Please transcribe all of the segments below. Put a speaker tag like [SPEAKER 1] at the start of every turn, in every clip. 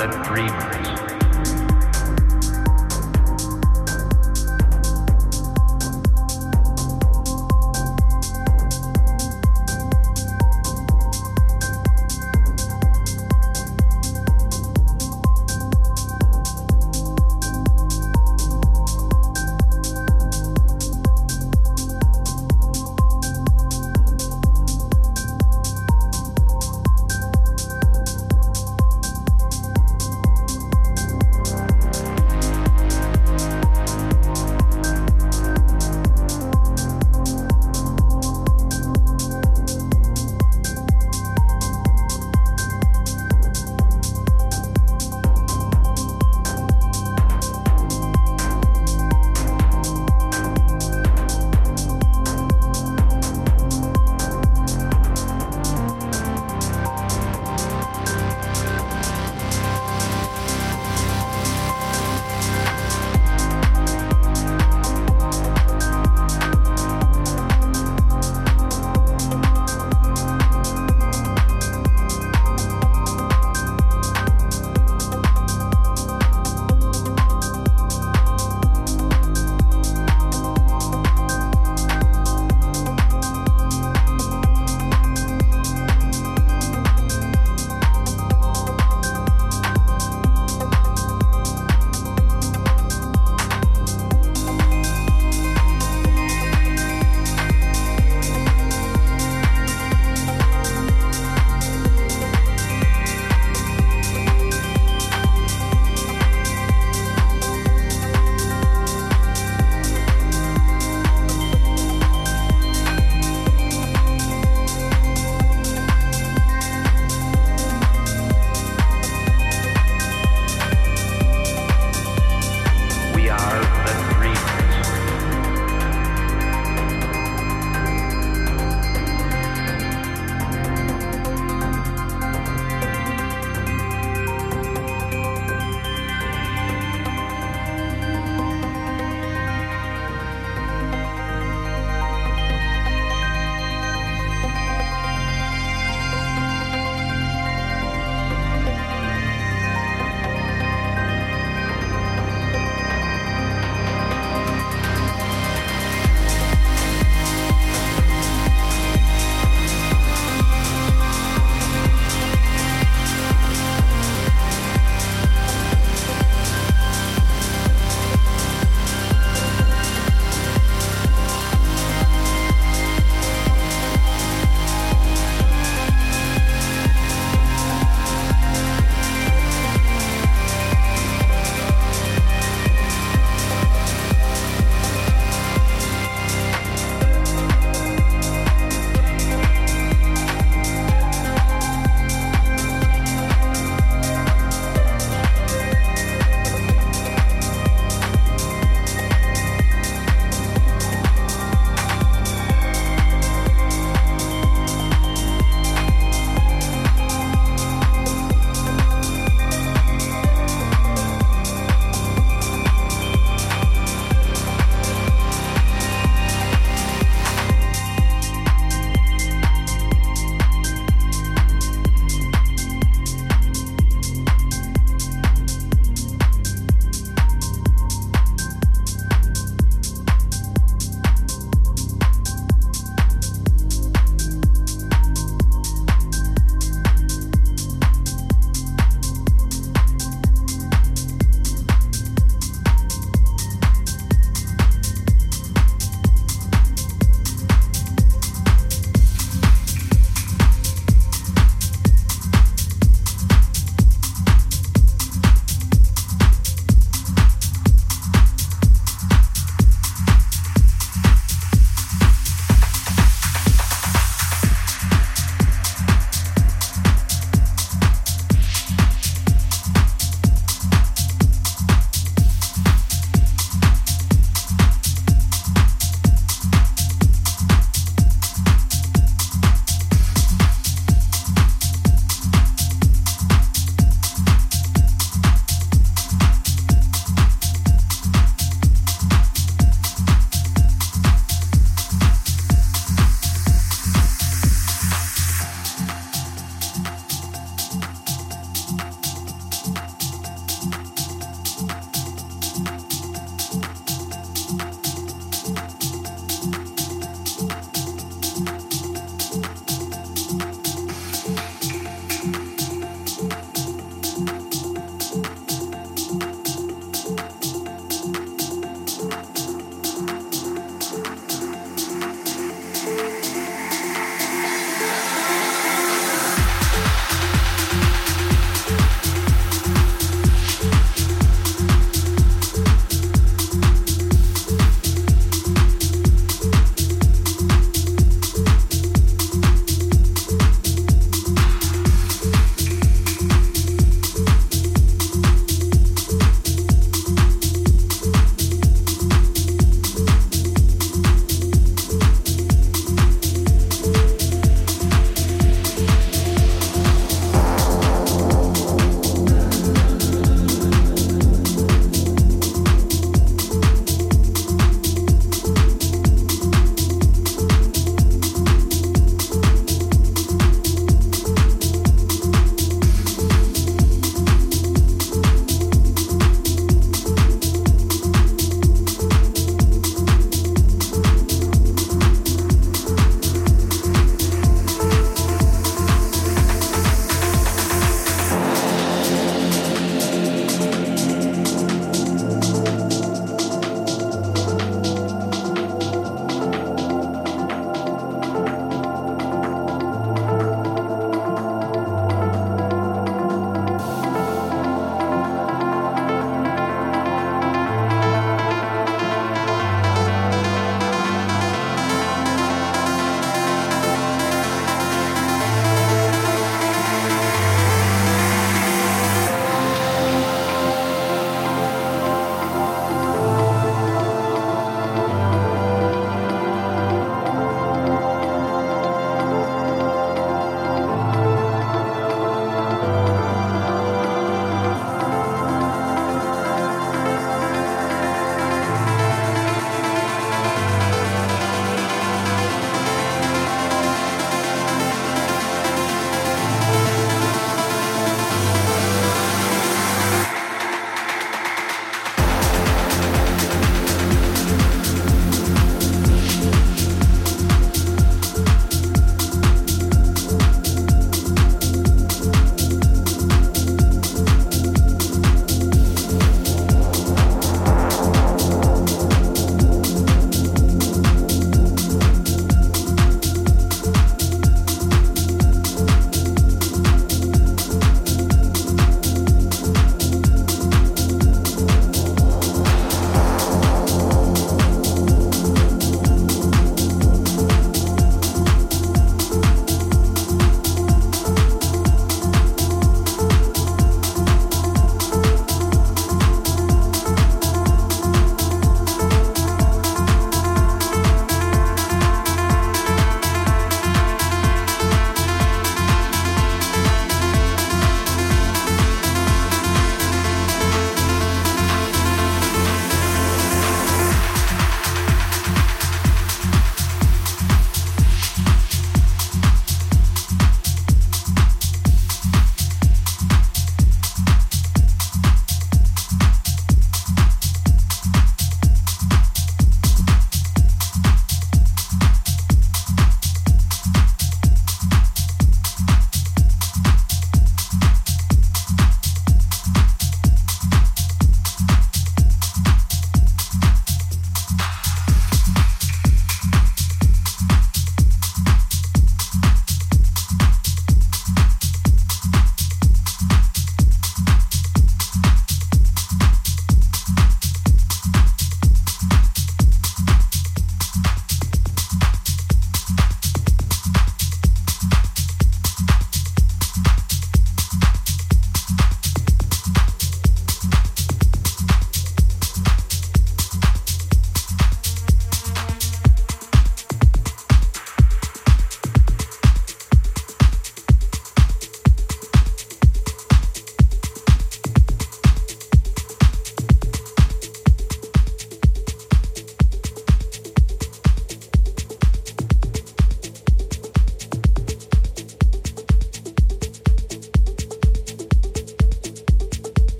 [SPEAKER 1] Are the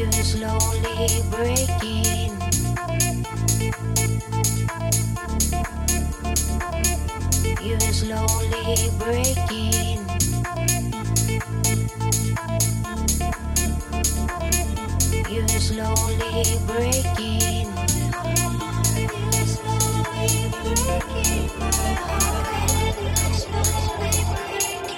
[SPEAKER 1] you're
[SPEAKER 2] slowly breaking. You're slowly breaking. You're slowly breaking. Slowly breaking.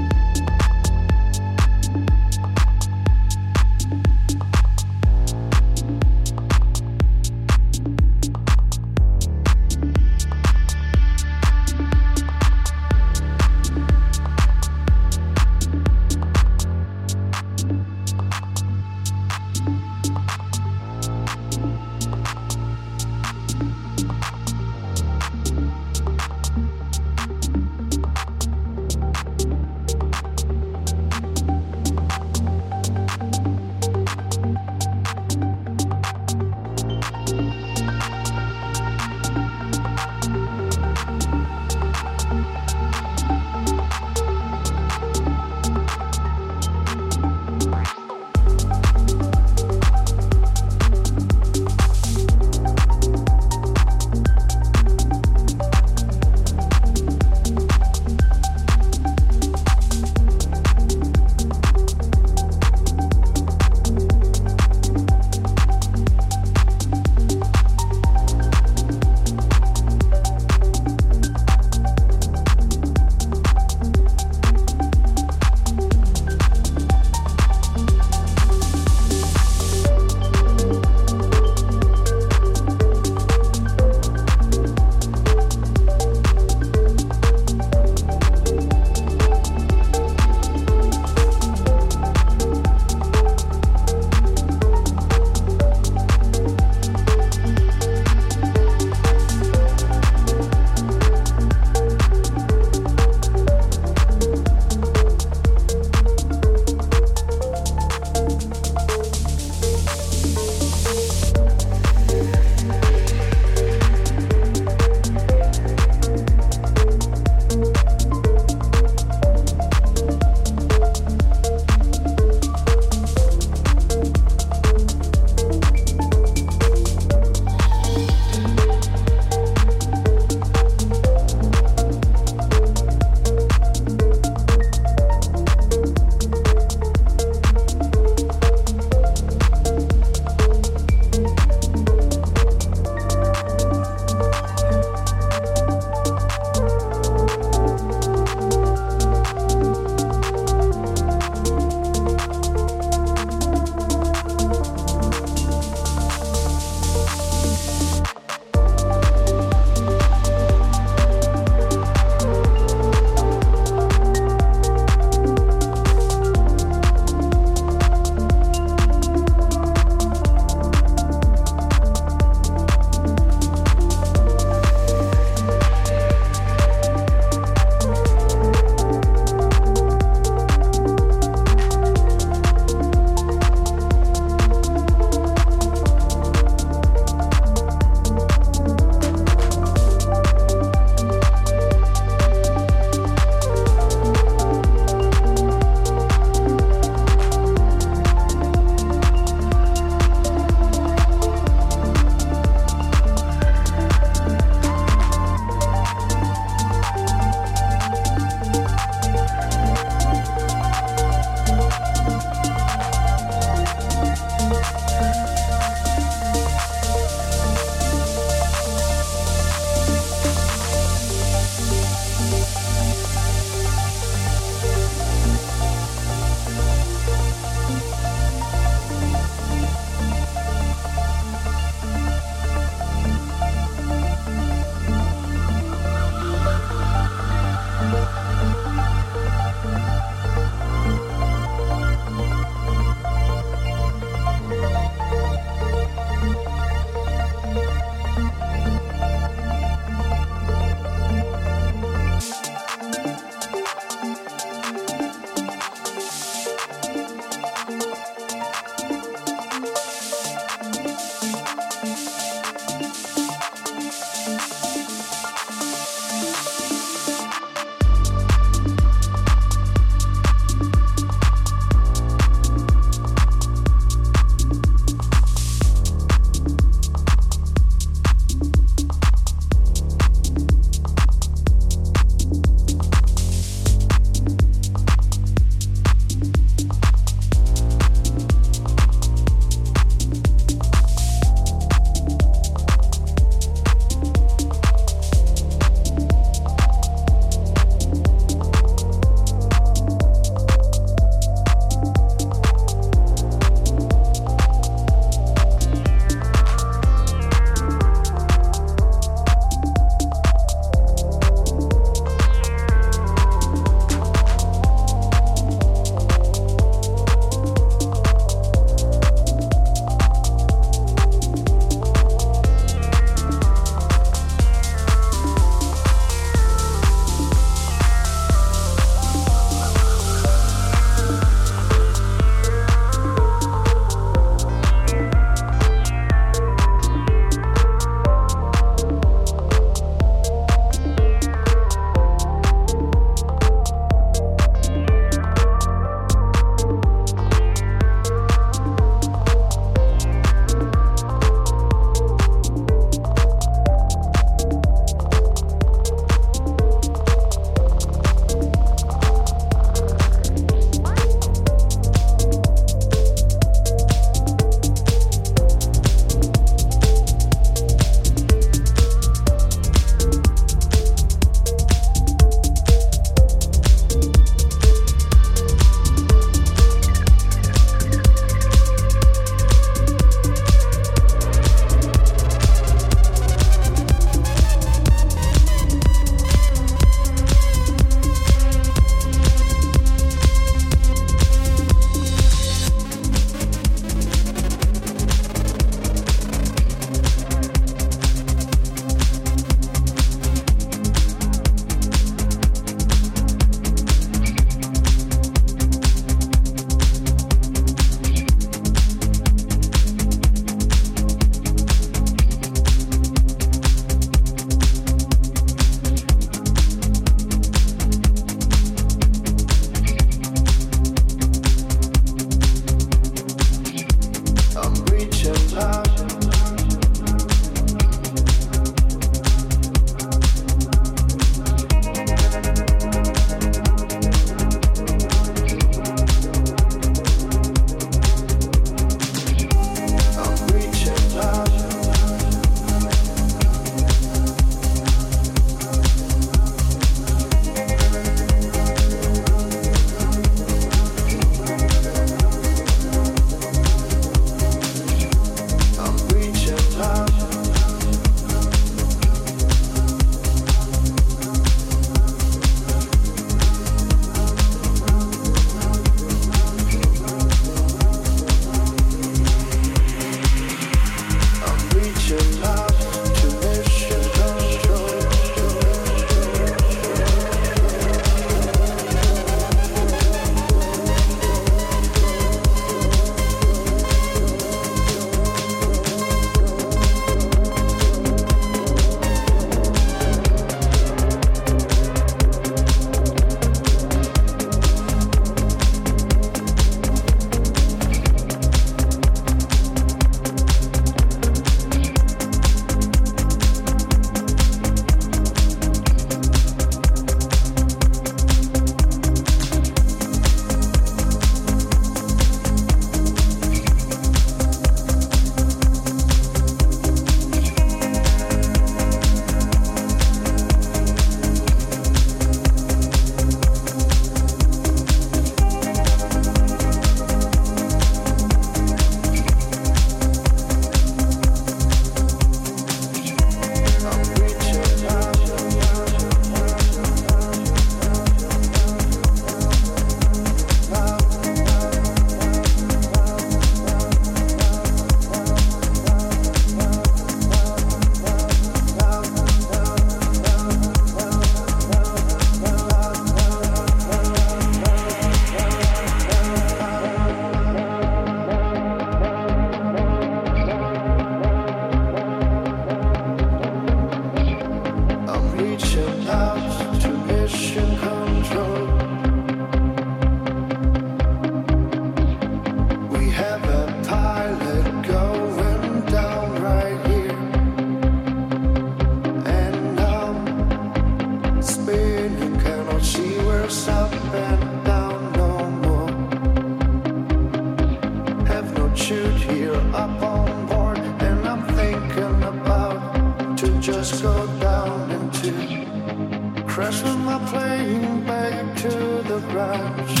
[SPEAKER 2] Dreamers. my plane back to the garage.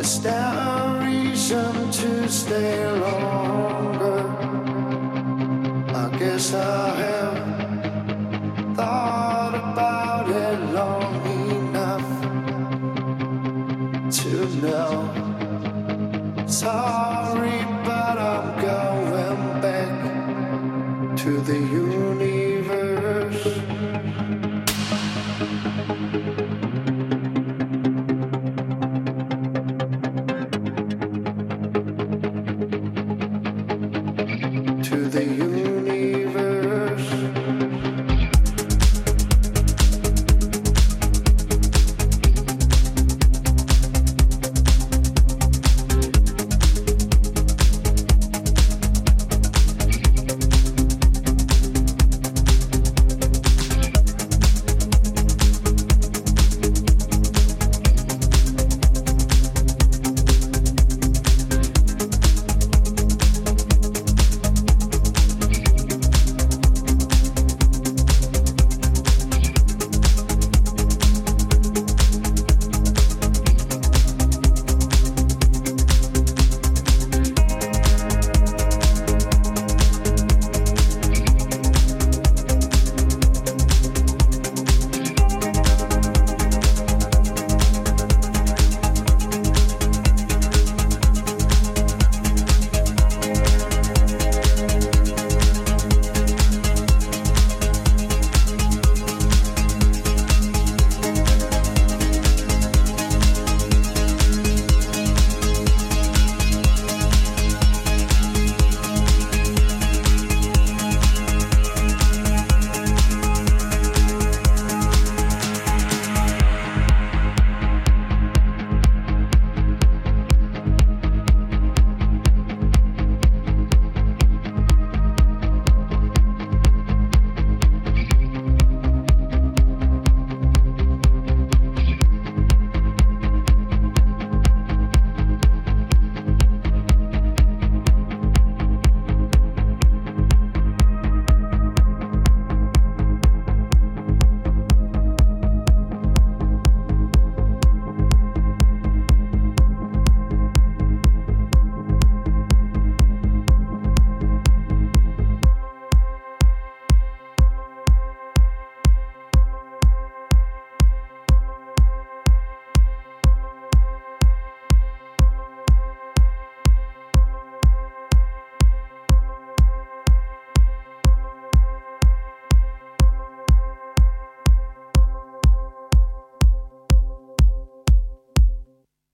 [SPEAKER 2] Is there a reason to stay longer? I guess I have